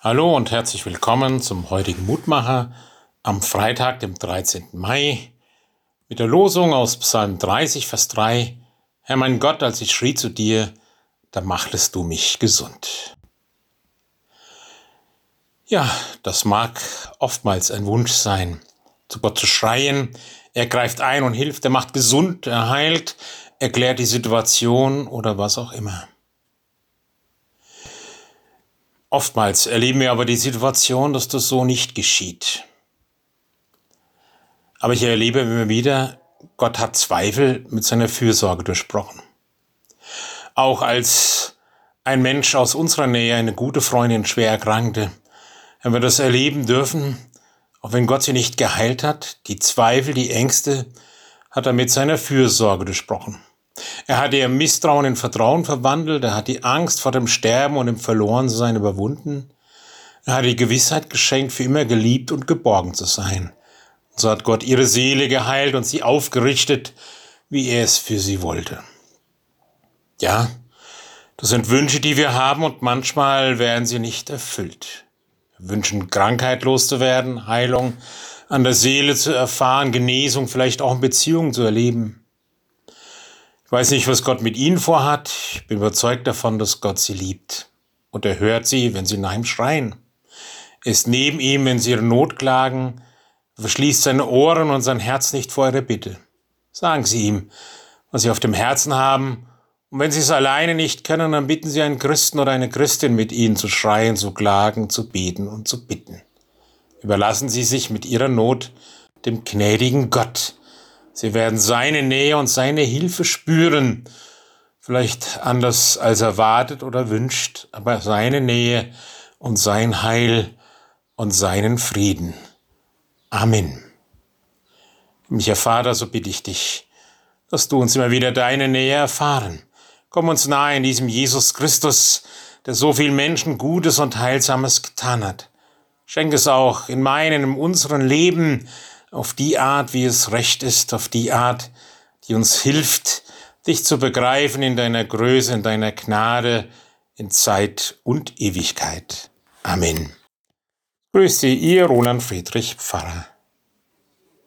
Hallo und herzlich willkommen zum heutigen Mutmacher am Freitag, dem 13. Mai, mit der Losung aus Psalm 30, Vers 3. Herr mein Gott, als ich schrie zu dir, da machtest du mich gesund. Ja, das mag oftmals ein Wunsch sein, zu Gott zu schreien. Er greift ein und hilft, er macht gesund, er heilt, erklärt die Situation oder was auch immer. Oftmals erleben wir aber die Situation, dass das so nicht geschieht. Aber ich erlebe immer wieder, Gott hat Zweifel mit seiner Fürsorge durchbrochen. Auch als ein Mensch aus unserer Nähe, eine gute Freundin, schwer erkrankte, wenn wir das erleben dürfen, auch wenn Gott sie nicht geheilt hat, die Zweifel, die Ängste, hat er mit seiner Fürsorge durchbrochen. Er hat ihr Misstrauen in Vertrauen verwandelt, er hat die Angst vor dem Sterben und dem Verlorensein überwunden, er hat die Gewissheit geschenkt, für immer geliebt und geborgen zu sein. Und so hat Gott ihre Seele geheilt und sie aufgerichtet, wie er es für sie wollte. Ja, das sind Wünsche, die wir haben und manchmal werden sie nicht erfüllt. Wir wünschen, Krankheit loszuwerden, Heilung an der Seele zu erfahren, Genesung vielleicht auch in Beziehungen zu erleben. Ich weiß nicht, was Gott mit ihnen vorhat. Ich bin überzeugt davon, dass Gott sie liebt. Und er hört sie, wenn sie nach ihm schreien. Ist neben ihm, wenn sie ihre Not klagen. Er verschließt seine Ohren und sein Herz nicht vor ihrer Bitte. Sagen Sie ihm, was Sie auf dem Herzen haben. Und wenn Sie es alleine nicht können, dann bitten Sie einen Christen oder eine Christin mit Ihnen zu schreien, zu klagen, zu beten und zu bitten. Überlassen Sie sich mit Ihrer Not dem gnädigen Gott, Sie werden seine Nähe und seine Hilfe spüren. Vielleicht anders als erwartet oder wünscht, aber seine Nähe und sein Heil und seinen Frieden. Amen. Micher Vater, so bitte ich dich, dass du uns immer wieder deine Nähe erfahren. Komm uns nahe in diesem Jesus Christus, der so viel Menschen Gutes und Heilsames getan hat. Schenk es auch in meinem, in unserem Leben, auf die Art, wie es recht ist, auf die Art, die uns hilft, dich zu begreifen in deiner Größe, in deiner Gnade, in Zeit und Ewigkeit. Amen. Grüß Sie, Ihr Roland Friedrich Pfarrer.